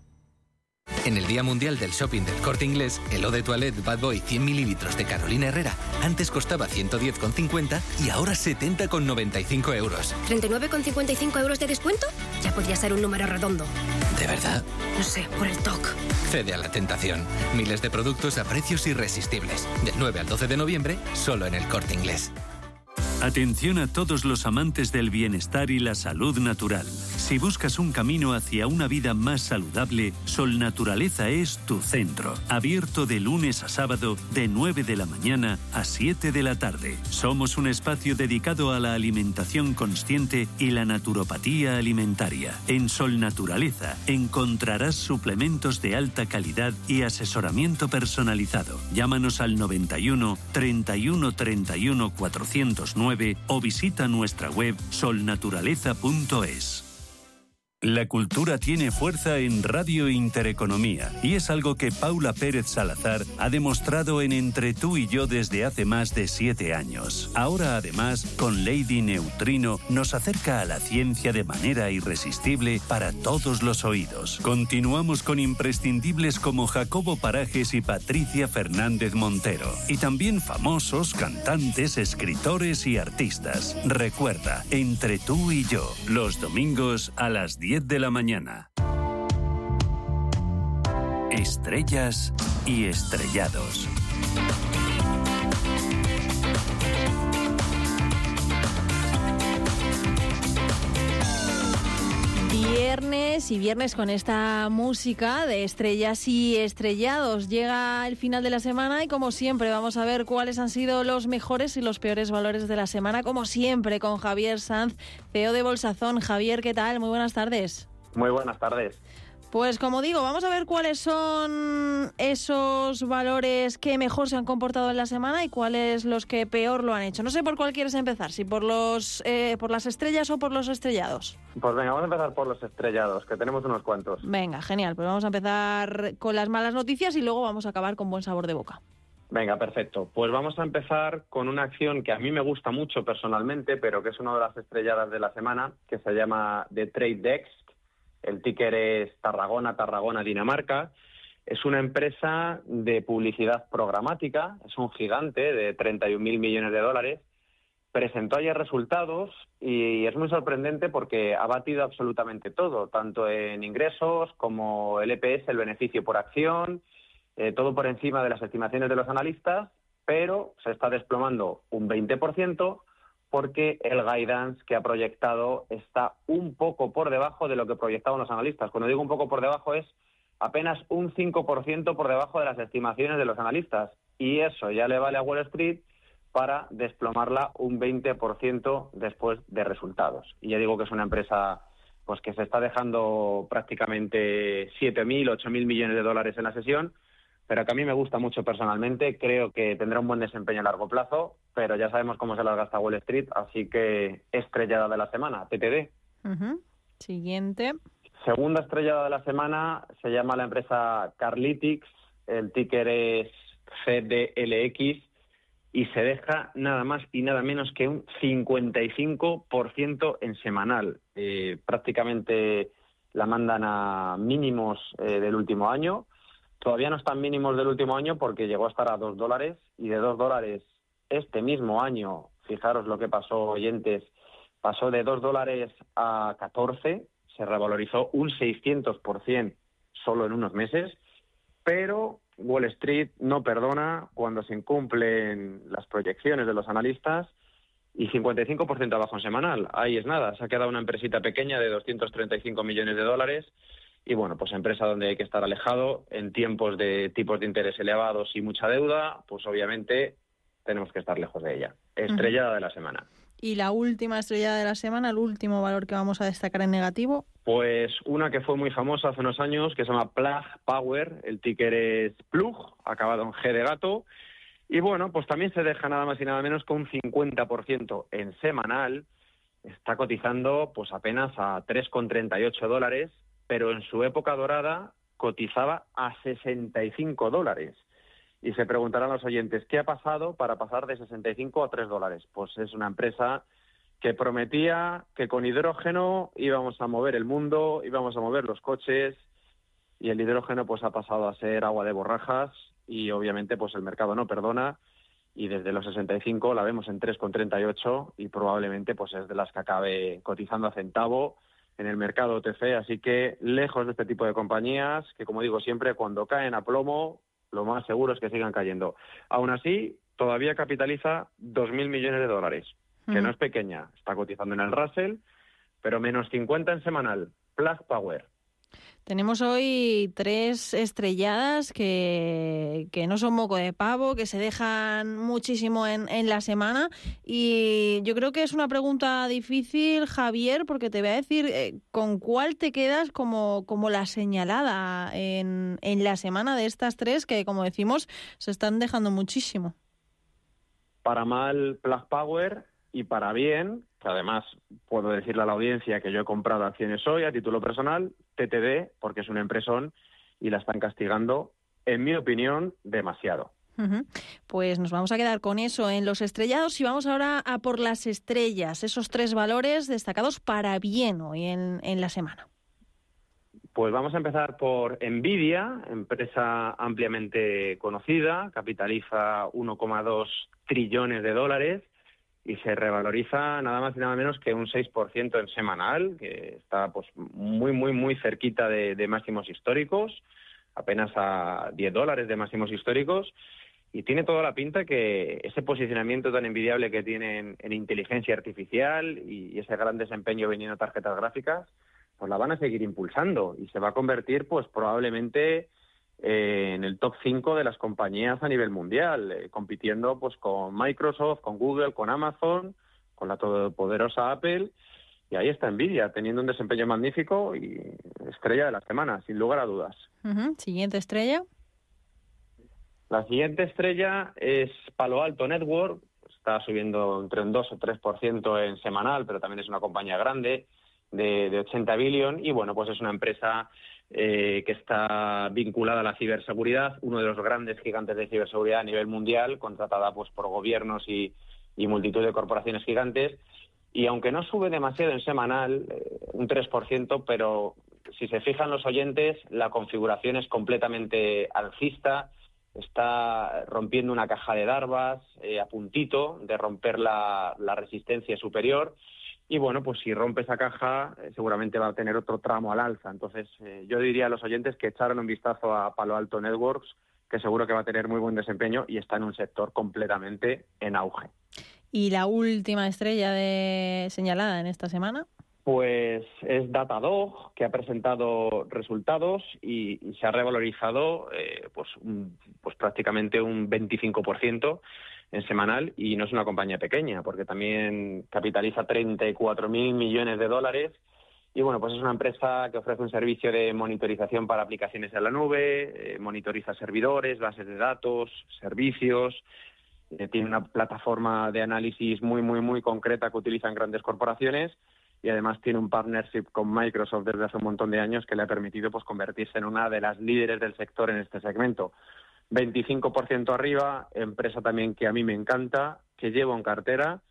En el Día Mundial del Shopping del Corte Inglés, el Eau de Toilette Bad Boy 100 mililitros de Carolina Herrera antes costaba 110,50 y ahora 70,95 euros. ¿39,55 euros de descuento? Ya podría ser un número redondo. ¿De verdad? No sé, por el TOC. Cede a la tentación. Miles de productos a precios irresistibles. Del 9 al 12 de noviembre, solo en el Corte Inglés. Atención a todos los amantes del bienestar y la salud natural. Si buscas un camino hacia una vida más saludable, Sol Naturaleza es tu centro. Abierto de lunes a sábado de 9 de la mañana a 7 de la tarde. Somos un espacio dedicado a la alimentación consciente y la naturopatía alimentaria. En Sol Naturaleza encontrarás suplementos de alta calidad y asesoramiento personalizado. Llámanos al 91 31 31 409 o visita nuestra web solnaturaleza.es. La cultura tiene fuerza en Radio Intereconomía y es algo que Paula Pérez Salazar ha demostrado en Entre tú y yo desde hace más de siete años. Ahora además, con Lady Neutrino, nos acerca a la ciencia de manera irresistible para todos los oídos. Continuamos con imprescindibles como Jacobo Parajes y Patricia Fernández Montero. Y también famosos, cantantes, escritores y artistas. Recuerda, Entre tú y yo, los domingos a las 10 10 de la mañana. Estrellas y estrellados. Viernes y viernes con esta música de estrellas y estrellados. Llega el final de la semana y como siempre vamos a ver cuáles han sido los mejores y los peores valores de la semana, como siempre con Javier Sanz, CEO de Bolsazón. Javier, ¿qué tal? Muy buenas tardes. Muy buenas tardes. Pues como digo, vamos a ver cuáles son esos valores que mejor se han comportado en la semana y cuáles los que peor lo han hecho. No sé por cuál quieres empezar, si por los eh, por las estrellas o por los estrellados. Pues venga, vamos a empezar por los estrellados, que tenemos unos cuantos. Venga, genial. Pues vamos a empezar con las malas noticias y luego vamos a acabar con buen sabor de boca. Venga, perfecto. Pues vamos a empezar con una acción que a mí me gusta mucho personalmente, pero que es una de las estrelladas de la semana, que se llama The Trade Dex el ticker es Tarragona, Tarragona, Dinamarca. Es una empresa de publicidad programática, es un gigante de 31.000 millones de dólares. Presentó ayer resultados y es muy sorprendente porque ha batido absolutamente todo, tanto en ingresos como el EPS, el beneficio por acción, eh, todo por encima de las estimaciones de los analistas, pero se está desplomando un 20% porque el guidance que ha proyectado está un poco por debajo de lo que proyectaban los analistas. Cuando digo un poco por debajo es apenas un 5% por debajo de las estimaciones de los analistas. Y eso ya le vale a Wall Street para desplomarla un 20% después de resultados. Y ya digo que es una empresa pues que se está dejando prácticamente 7.000, 8.000 millones de dólares en la sesión pero que a mí me gusta mucho personalmente. Creo que tendrá un buen desempeño a largo plazo, pero ya sabemos cómo se las gasta Wall Street, así que estrellada de la semana, TTD. Siguiente. Segunda estrellada de la semana se llama la empresa Carlytics, el ticker es CDLX y se deja nada más y nada menos que un 55% en semanal. Eh, prácticamente la mandan a mínimos eh, del último año Todavía no están mínimos del último año porque llegó a estar a dos dólares y de dos dólares este mismo año, fijaros lo que pasó, oyentes, pasó de dos dólares a 14, se revalorizó un 600% solo en unos meses, pero Wall Street no perdona cuando se incumplen las proyecciones de los analistas y 55% abajo en semanal. Ahí es nada. Se ha quedado una empresita pequeña de 235 millones de dólares y bueno, pues empresa donde hay que estar alejado en tiempos de tipos de interés elevados y mucha deuda, pues obviamente tenemos que estar lejos de ella. Estrellada de la semana. Y la última estrellada de la semana, el último valor que vamos a destacar en negativo. Pues una que fue muy famosa hace unos años, que se llama Plug Power, el ticker es Plug, acabado en G de gato. Y bueno, pues también se deja nada más y nada menos que un 50% en semanal. Está cotizando pues apenas a 3,38 dólares, pero en su época dorada cotizaba a 65 dólares. Y se preguntarán los oyentes, ¿qué ha pasado para pasar de 65 a 3 dólares? Pues es una empresa que prometía que con hidrógeno íbamos a mover el mundo, íbamos a mover los coches, y el hidrógeno pues ha pasado a ser agua de borrajas y obviamente pues el mercado no perdona y desde los 65 la vemos en 3,38 y probablemente pues es de las que acabe cotizando a centavo en el mercado OTC, así que lejos de este tipo de compañías que como digo siempre cuando caen a plomo lo más seguro es que sigan cayendo. Aún así, todavía capitaliza 2.000 millones de dólares, que no es pequeña. Está cotizando en el Russell, pero menos 50 en semanal. Plug Power. Tenemos hoy tres estrelladas que, que, no son moco de pavo, que se dejan muchísimo en, en, la semana. Y yo creo que es una pregunta difícil, Javier, porque te voy a decir eh, con cuál te quedas como, como la señalada en, en la semana de estas tres que, como decimos, se están dejando muchísimo. Para mal, Plug Power y para bien, que además puedo decirle a la audiencia que yo he comprado acciones hoy a título personal, TTD, porque es una empresón y la están castigando, en mi opinión, demasiado. Pues nos vamos a quedar con eso en los estrellados y vamos ahora a por las estrellas, esos tres valores destacados para bien hoy en, en la semana. Pues vamos a empezar por Nvidia, empresa ampliamente conocida, capitaliza 1,2 trillones de dólares y se revaloriza nada más y nada menos que un 6% en semanal, que está pues muy, muy, muy cerquita de, máximos históricos, apenas a 10 dólares de máximos históricos, y tiene toda la pinta que ese posicionamiento tan envidiable que tiene en, inteligencia artificial y, ese gran desempeño viniendo tarjetas gráficas, pues la van a seguir impulsando y se va a convertir pues probablemente eh, en el top 5 de las compañías a nivel mundial, eh, compitiendo pues con Microsoft, con Google, con Amazon, con la todopoderosa Apple. Y ahí está Nvidia, teniendo un desempeño magnífico y estrella de la semana, sin lugar a dudas. Siguiente estrella. La siguiente estrella es Palo Alto Network, está subiendo entre un 2 o 3% en semanal, pero también es una compañía grande de, de 80 billion y bueno, pues es una empresa eh, que está vinculada a la ciberseguridad, uno de los grandes gigantes de ciberseguridad a nivel mundial, contratada pues por gobiernos y, multitud de corporaciones gigantes. Y aunque no sube demasiado en semanal, eh, un 3%, pero si se fijan los oyentes, la configuración es completamente alcista, está rompiendo una caja de Darvas eh, a puntito de romper la resistencia superior y bueno, pues si rompe esa caja, eh, seguramente va a tener otro tramo al alza. Entonces, eh, yo diría a los oyentes que echaran un vistazo a Palo Alto Networks, que seguro que va a tener muy buen desempeño y está en un sector completamente en auge. ¿Y la última estrella de señalada en esta semana? Pues es Datadog, que ha presentado resultados y, se ha revalorizado eh, pues, pues prácticamente un 25% en semanal y no es una compañía pequeña porque también capitaliza 34 mil millones de dólares y bueno, pues es una empresa que ofrece un servicio de monitorización para aplicaciones en la nube, eh, monitoriza servidores, bases de datos, servicios, eh, tiene una plataforma de análisis muy, muy, muy concreta que utilizan grandes corporaciones y además tiene un partnership con Microsoft desde hace un montón de años que le ha permitido pues convertirse en una de las líderes del sector en este segmento. 25% arriba, empresa también que a mí me encanta, que llevo en cartera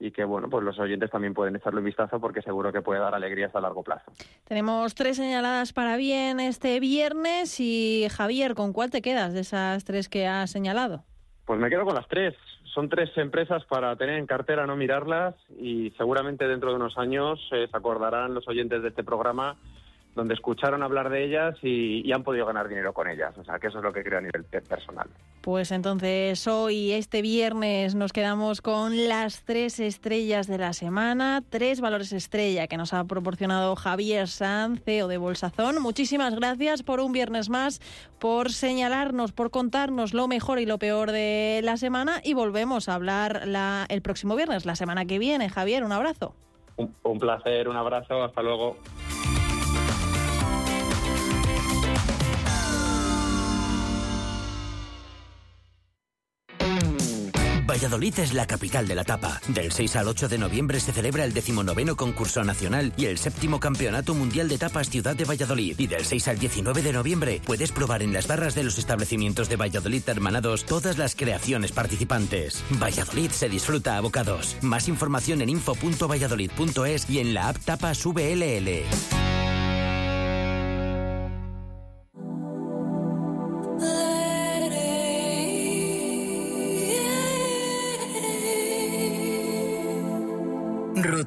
y que bueno, pues los oyentes también pueden echarle un vistazo porque seguro que puede dar alegrías a largo plazo. Tenemos tres señaladas para bien este viernes y Javier, ¿con cuál te quedas de esas tres que has señalado? Pues me quedo con las tres. Son tres empresas para tener en cartera, no mirarlas y seguramente dentro de unos años eh, se acordarán los oyentes de este programa donde escucharon hablar de ellas y, han podido ganar dinero con ellas. O sea, que eso es lo que creo a nivel personal. Pues entonces hoy, este viernes, nos quedamos con las tres estrellas de la semana, tres valores estrella que nos ha proporcionado Javier Sanz, CEO de Bolsazón. Muchísimas gracias por un viernes más, por señalarnos, por contarnos lo mejor y lo peor de la semana y volvemos a hablar la, el próximo viernes, la semana que viene. Javier, un abrazo. un placer, un abrazo, hasta luego. Valladolid es la capital de la tapa. Del 6 al 8 de noviembre se celebra el decimonoveno concurso nacional y el séptimo campeonato mundial de tapas Ciudad de Valladolid. Y del 6 al 19 de noviembre puedes probar en las barras de los establecimientos de Valladolid hermanados todas las creaciones participantes. Valladolid se disfruta a bocados. Más información en info.valladolid.es y en la app Tapas VLL.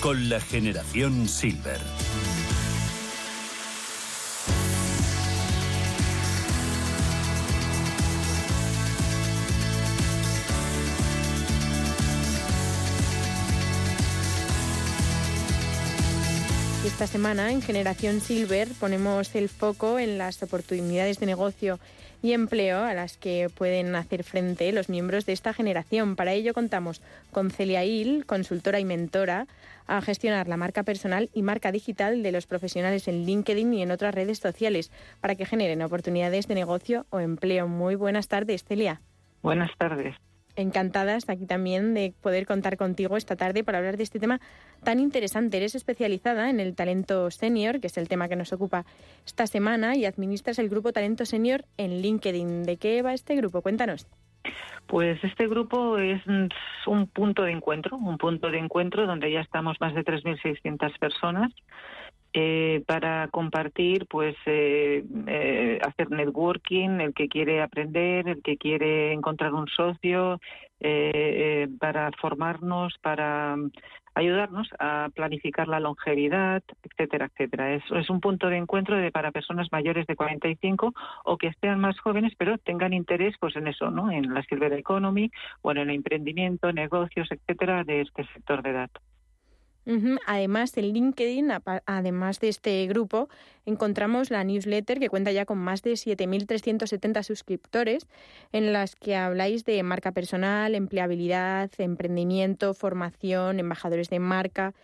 con la generación Silver. Esta semana en Generación Silver ponemos el foco en las oportunidades de negocio y empleo a las que pueden hacer frente los miembros de esta generación. Para ello contamos con Celia Hill, consultora y mentora a gestionar la marca personal y marca digital de los profesionales en LinkedIn y en otras redes sociales para que generen oportunidades de negocio o empleo. Muy buenas tardes, Celia. Buenas tardes encantadas aquí también de poder contar contigo esta tarde para hablar de este tema tan interesante. Eres especializada en el talento senior, que es el tema que nos ocupa esta semana, y administras el grupo Talento Senior en LinkedIn. ¿De qué va este grupo? Cuéntanos. Pues este grupo es un punto de encuentro, un punto de encuentro donde ya estamos más de 3.600 personas eh, para compartir, pues eh, eh, hacer networking, el que quiere aprender, el que quiere encontrar un socio, para formarnos, para ayudarnos a planificar la longevidad, etcétera, etcétera. Es, es un punto de encuentro de, para personas mayores de 45 o que sean más jóvenes, pero tengan interés pues en eso, ¿no? En la silver economy o en el emprendimiento, negocios, etcétera, de este sector de edad. Además, en LinkedIn, además de este grupo, encontramos la newsletter que cuenta ya con más de 7.370 suscriptores, en las que habláis de marca personal, empleabilidad, emprendimiento, formación, embajadores de marca,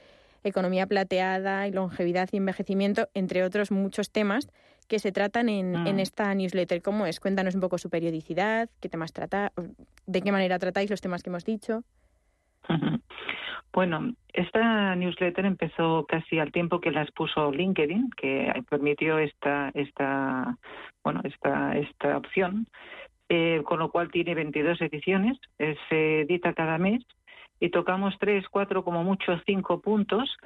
economía plateada, longevidad y envejecimiento, entre otros muchos temas que se tratan en, en mm. esta newsletter. ¿Cómo es? Cuéntanos un poco su periodicidad, qué temas trata, de qué manera tratáis los temas que hemos dicho. Bueno, esta newsletter empezó casi al tiempo que las puso LinkedIn, que permitió esta, esta, bueno, esta, esta opción, eh, con lo cual tiene 22 ediciones, eh, se edita cada mes y tocamos tres, cuatro, como mucho cinco puntos.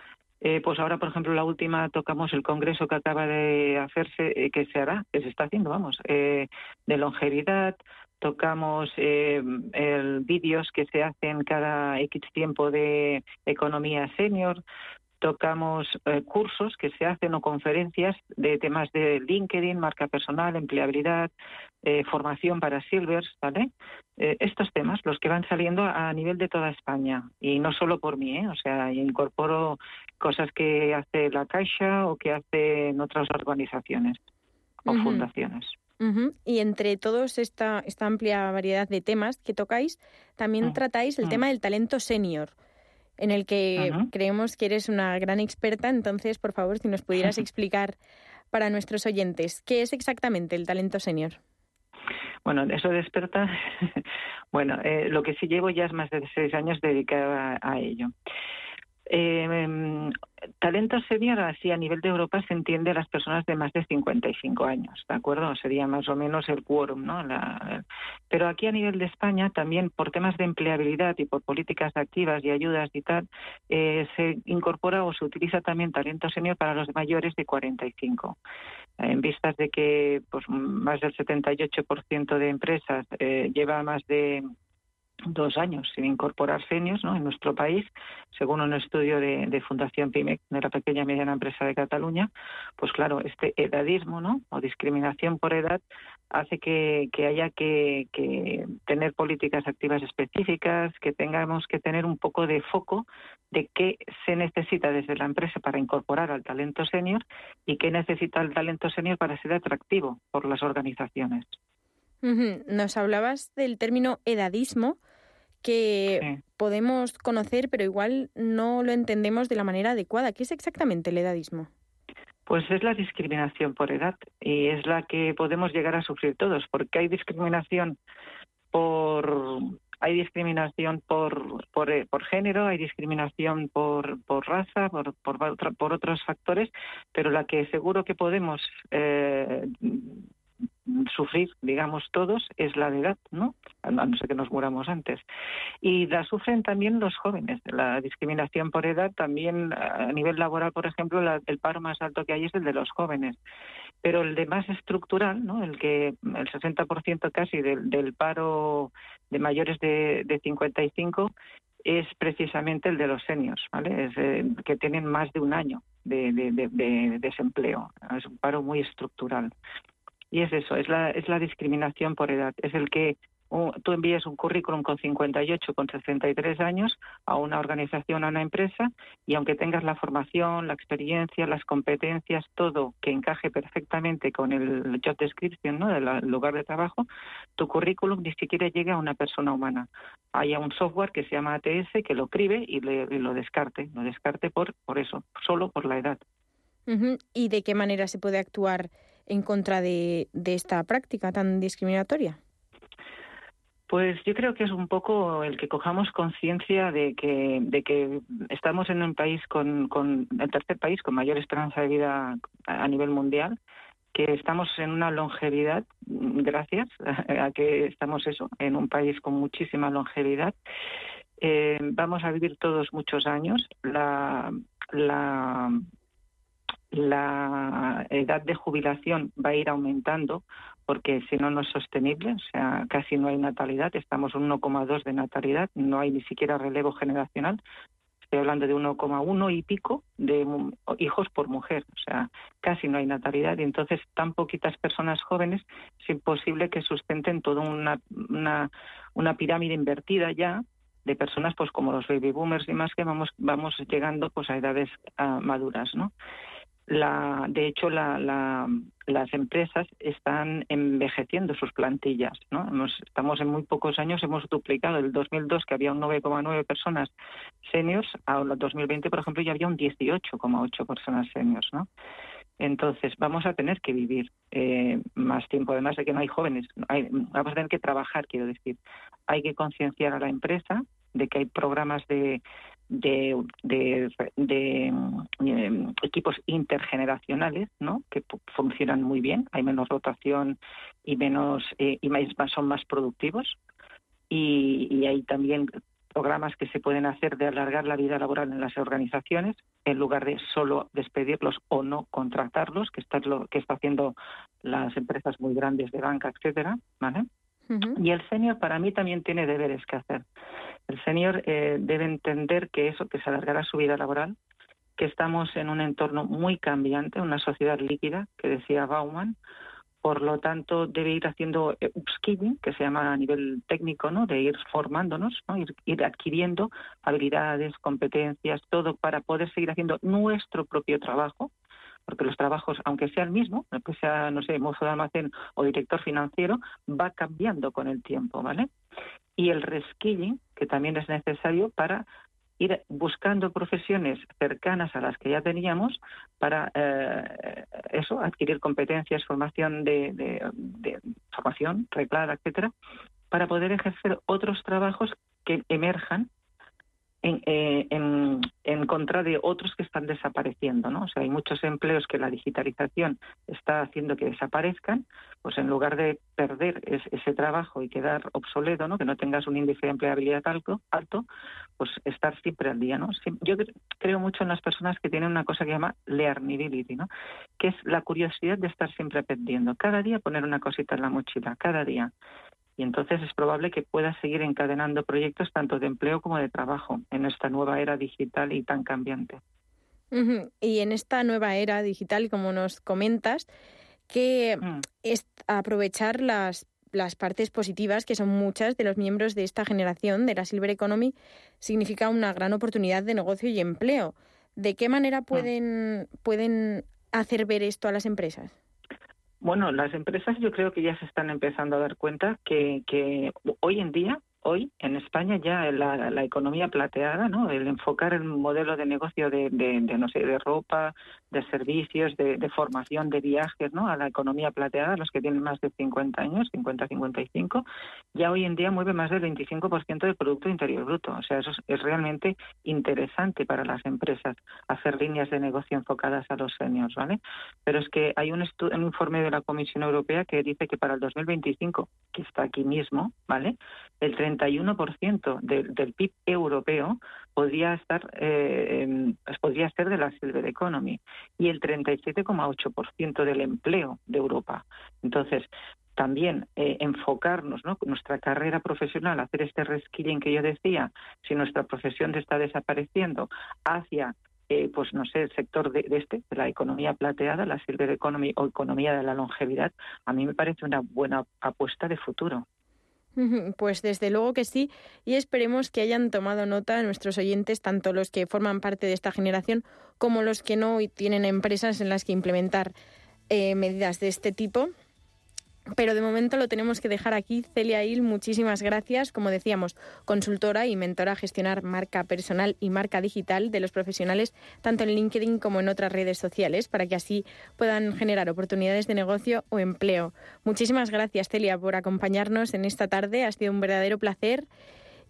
Eh, pues ahora, por ejemplo, la última tocamos el congreso que acaba de hacerse, que se hará, que se está haciendo, vamos, de longevidad, tocamos eh, vídeos que se hacen cada X tiempo de economía senior, tocamos eh, cursos que se hacen o conferencias de temas de LinkedIn, marca personal, empleabilidad, eh, formación para Silvers, ¿vale? Eh, estos temas, los que van saliendo a nivel de toda España y no solo por mí, ¿eh? O sea, incorporo cosas que hace la Caixa o que hacen otras organizaciones. o fundaciones. Y entre todos esta, esta amplia variedad de temas que tocáis, también mm. tratáis el mm. tema del talento senior, en el que creemos que eres una gran experta. Entonces, por favor, si nos pudieras <laughs> explicar para nuestros oyentes, ¿qué es exactamente el talento senior? Bueno, eso de experta, <laughs> bueno, eh, lo que sí llevo ya es más de seis años dedicada a ello. Eh, talento senior, así a nivel de Europa, se entiende a las personas de más de 55 años, ¿de acuerdo? Sería más o menos el quórum, ¿no? pero aquí a nivel de España, también por temas de empleabilidad y por políticas activas y ayudas y tal, eh, se incorpora o se utiliza también talento senior para los mayores de 45. En vistas de que pues, más del 78% de empresas eh, lleva más de dos años sin incorporar seniors ¿no? en nuestro país, según un estudio de, Fundación PIMEC, de la pequeña y mediana empresa de Cataluña, pues claro, este edadismo ¿no? o discriminación por edad hace que, haya que, tener políticas activas específicas, que tengamos que tener un poco de foco de qué se necesita desde la empresa para incorporar al talento senior y qué necesita el talento senior para ser atractivo por las organizaciones. Nos hablabas del término edadismo que podemos conocer, pero igual no lo entendemos de la manera adecuada. ¿Qué es exactamente el edadismo? Pues es la discriminación por edad y es la que podemos llegar a sufrir todos, porque hay discriminación por hay discriminación por, por, eh, por género, hay discriminación por, por raza, por, por, por, otros factores, pero la que seguro que podemos eh, sufrir, digamos, todos es la de edad, ¿no? A no ser que nos muramos antes. Y la sufren también los jóvenes. La discriminación por edad también a nivel laboral, por ejemplo, el paro más alto que hay es el de los jóvenes. Pero el de más estructural, ¿no? El que el 60% casi del, paro de mayores de, de 55 es precisamente el de los seniors, ¿vale? Que tienen más de un año de, desempleo. Es un paro muy estructural. Y es eso, es la, es la discriminación por edad. Es el que tú envíes un currículum con 58, con 63 años a una organización, a una empresa, y aunque tengas la formación, la experiencia, las competencias, todo que encaje perfectamente con el job description del lugar de trabajo, tu currículum ni siquiera llega a una persona humana. Hay un software que se llama ATS que lo escribe y, lo descarte, lo descarte por, por eso, solo por la edad. ¿Y de qué manera se puede actuar? En contra de, esta práctica tan discriminatoria? Pues yo creo que es un poco el que cojamos conciencia de que, de que estamos en un país con, con el tercer país con mayor esperanza de vida a nivel mundial, que estamos en una longevidad, gracias a que estamos eso, en un país con muchísima longevidad. Eh, vamos a vivir todos muchos años. La, la, la edad de jubilación va a ir aumentando porque si no, no es sostenible, o sea, casi no hay natalidad, estamos en 1,2 de natalidad, no hay ni siquiera relevo generacional, estoy hablando de 1,1 y pico de hijos por mujer, o sea, casi no hay natalidad y entonces tan poquitas personas jóvenes es imposible que sustenten toda una, una, pirámide invertida ya de personas pues como los baby boomers y más que vamos vamos llegando pues a edades ah, maduras, ¿no? La, de hecho, la, las empresas están envejeciendo sus plantillas. ¿no? estamos en muy pocos años, hemos duplicado. El 2002, que había un 9,9 personas seniors, ahora el 2020, por ejemplo, ya había un 18,8 personas seniors. ¿no? Entonces, vamos a tener que vivir eh, más tiempo, además de que no hay jóvenes. vamos a tener que trabajar, quiero decir. Hay que concienciar a la empresa de que hay programas de de, de, mm, equipos intergeneracionales ¿no? que funcionan muy bien, hay menos rotación y menos eh, y más, son más productivos y, hay también programas que se pueden hacer de alargar la vida laboral en las organizaciones en lugar de solo despedirlos o no contratarlos, que está lo que está haciendo las empresas muy grandes de banca, etcétera, ¿vale? Y el senior para mí también tiene deberes que hacer. El senior eh, debe entender que eso, que se alargará su vida laboral, que estamos en un entorno muy cambiante, una sociedad líquida, que decía Bauman, por lo tanto debe ir haciendo upskilling, que se llama a nivel técnico, ¿no? de ir formándonos, ¿no? ir, adquiriendo habilidades, competencias, todo para poder seguir haciendo nuestro propio trabajo, porque los trabajos, aunque sea el mismo, aunque sea, no sé, mozo de almacén o director financiero, va cambiando con el tiempo, ¿vale? Y el reskilling, que también es necesario para ir buscando profesiones cercanas a las que ya teníamos para eh, eso, adquirir competencias, formación de, de formación reglada, etcétera, para poder ejercer otros trabajos que emerjan eh, en, en, contra de otros que están desapareciendo, ¿no? O sea, hay muchos empleos que la digitalización está haciendo que desaparezcan, pues en lugar de perder ese trabajo y quedar obsoleto, ¿no? Que no tengas un índice de empleabilidad alto, alto pues estar siempre al día, ¿no? Yo creo mucho en las personas que tienen una cosa que se llama learnability, ¿no? Que es la curiosidad de estar siempre aprendiendo. Cada día poner una cosita en la mochila, cada día y entonces es probable que pueda seguir encadenando proyectos tanto de empleo como de trabajo en esta nueva era digital y tan cambiante. Y en esta nueva era digital, como nos comentas, que mm. es aprovechar las, las partes positivas, que son muchas de los miembros de esta generación de la Silver Economy, significa una gran oportunidad de negocio y empleo. ¿De qué manera mm. pueden, pueden hacer ver esto a las empresas? Bueno, las empresas yo creo que ya se están empezando a dar cuenta que, que hoy en día hoy en España ya la, la, economía plateada, ¿no? El enfocar el modelo de negocio de, no sé, de ropa, de servicios, de, formación, de viajes, ¿no? A la economía plateada, los que tienen más de 50 años, 50, 55, ya hoy en día mueve más del 25% del Producto Interior Bruto. O sea, eso es, realmente interesante para las empresas hacer líneas de negocio enfocadas a los seniors, ¿vale? Pero es que hay un, un informe de la Comisión Europea que dice que para el 2025, que está aquí mismo, ¿vale? El 30 31% del, del PIB europeo podría estar eh, podría ser de la silver economy y el 37,8% del empleo de Europa. Entonces, también eh, enfocarnos, ¿no? Nuestra carrera profesional, hacer este reskilling que yo decía, si nuestra profesión está desapareciendo, hacia eh, pues no sé, el sector de, de, este, de la economía plateada, la silver economy o economía de la longevidad, a mí me parece una buena apuesta de futuro. Pues desde luego que sí, y esperemos que hayan tomado nota nuestros oyentes, tanto los que forman parte de esta generación como los que no y tienen empresas en las que implementar eh, medidas de este tipo pero de momento lo tenemos que dejar aquí. Celia Hill, muchísimas gracias. Como decíamos, consultora y mentora a gestionar marca personal y marca digital de los profesionales, tanto en LinkedIn como en otras redes sociales, para que así puedan generar oportunidades de negocio o empleo. Muchísimas gracias, Celia, por acompañarnos en esta tarde. Ha sido un verdadero placer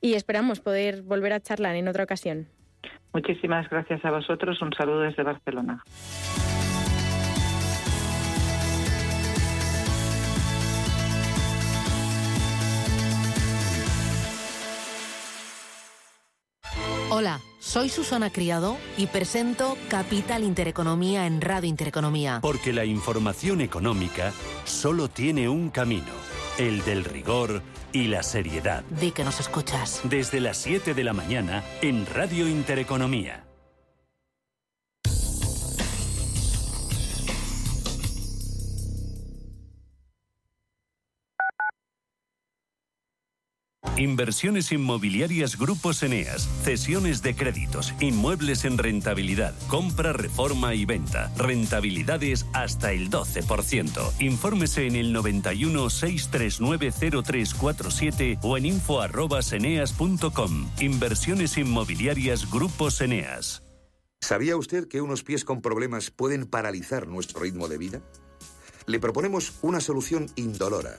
y esperamos poder volver a charlar en otra ocasión. Muchísimas gracias a vosotros. Un saludo desde Barcelona. Hola, soy Susana Criado y presento Capital Intereconomía en Radio Intereconomía. Porque la información económica solo tiene un camino, el del rigor y la seriedad. Di que nos escuchas. Desde las 7 de la mañana en Radio Intereconomía. Inversiones inmobiliarias Grupos Eneas, cesiones de créditos, inmuebles en rentabilidad, compra, reforma y venta, rentabilidades hasta el 12%. Infórmese en el 91 639 0347 o en info@eneas.com. Inversiones inmobiliarias Grupos Eneas. ¿Sabía usted que unos pies con problemas pueden paralizar nuestro ritmo de vida? Le proponemos una solución indolora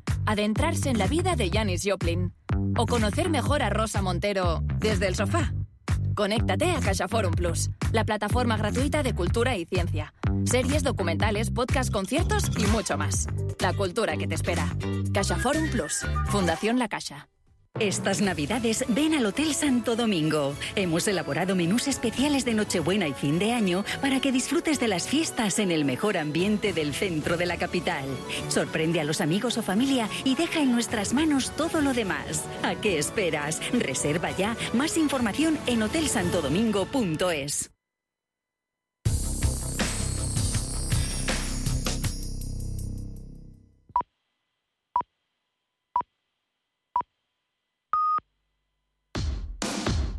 adentrarse en la vida de Janis Joplin o conocer mejor a Rosa Montero desde el sofá. Conéctate a CaixaForum Plus, la plataforma gratuita de cultura y ciencia. Series, documentales, podcasts, conciertos y mucho más. La cultura que te espera. CaixaForum Plus, Fundación La Caixa. Estas navidades ven al Hotel Santo Domingo. Hemos elaborado menús especiales de Nochebuena y fin de año para que disfrutes de las fiestas en el mejor ambiente del centro de la capital. Sorprende a los amigos o familia y deja en nuestras manos todo lo demás. ¿A qué esperas? Reserva ya. Más información en hotelsantodomingo.es.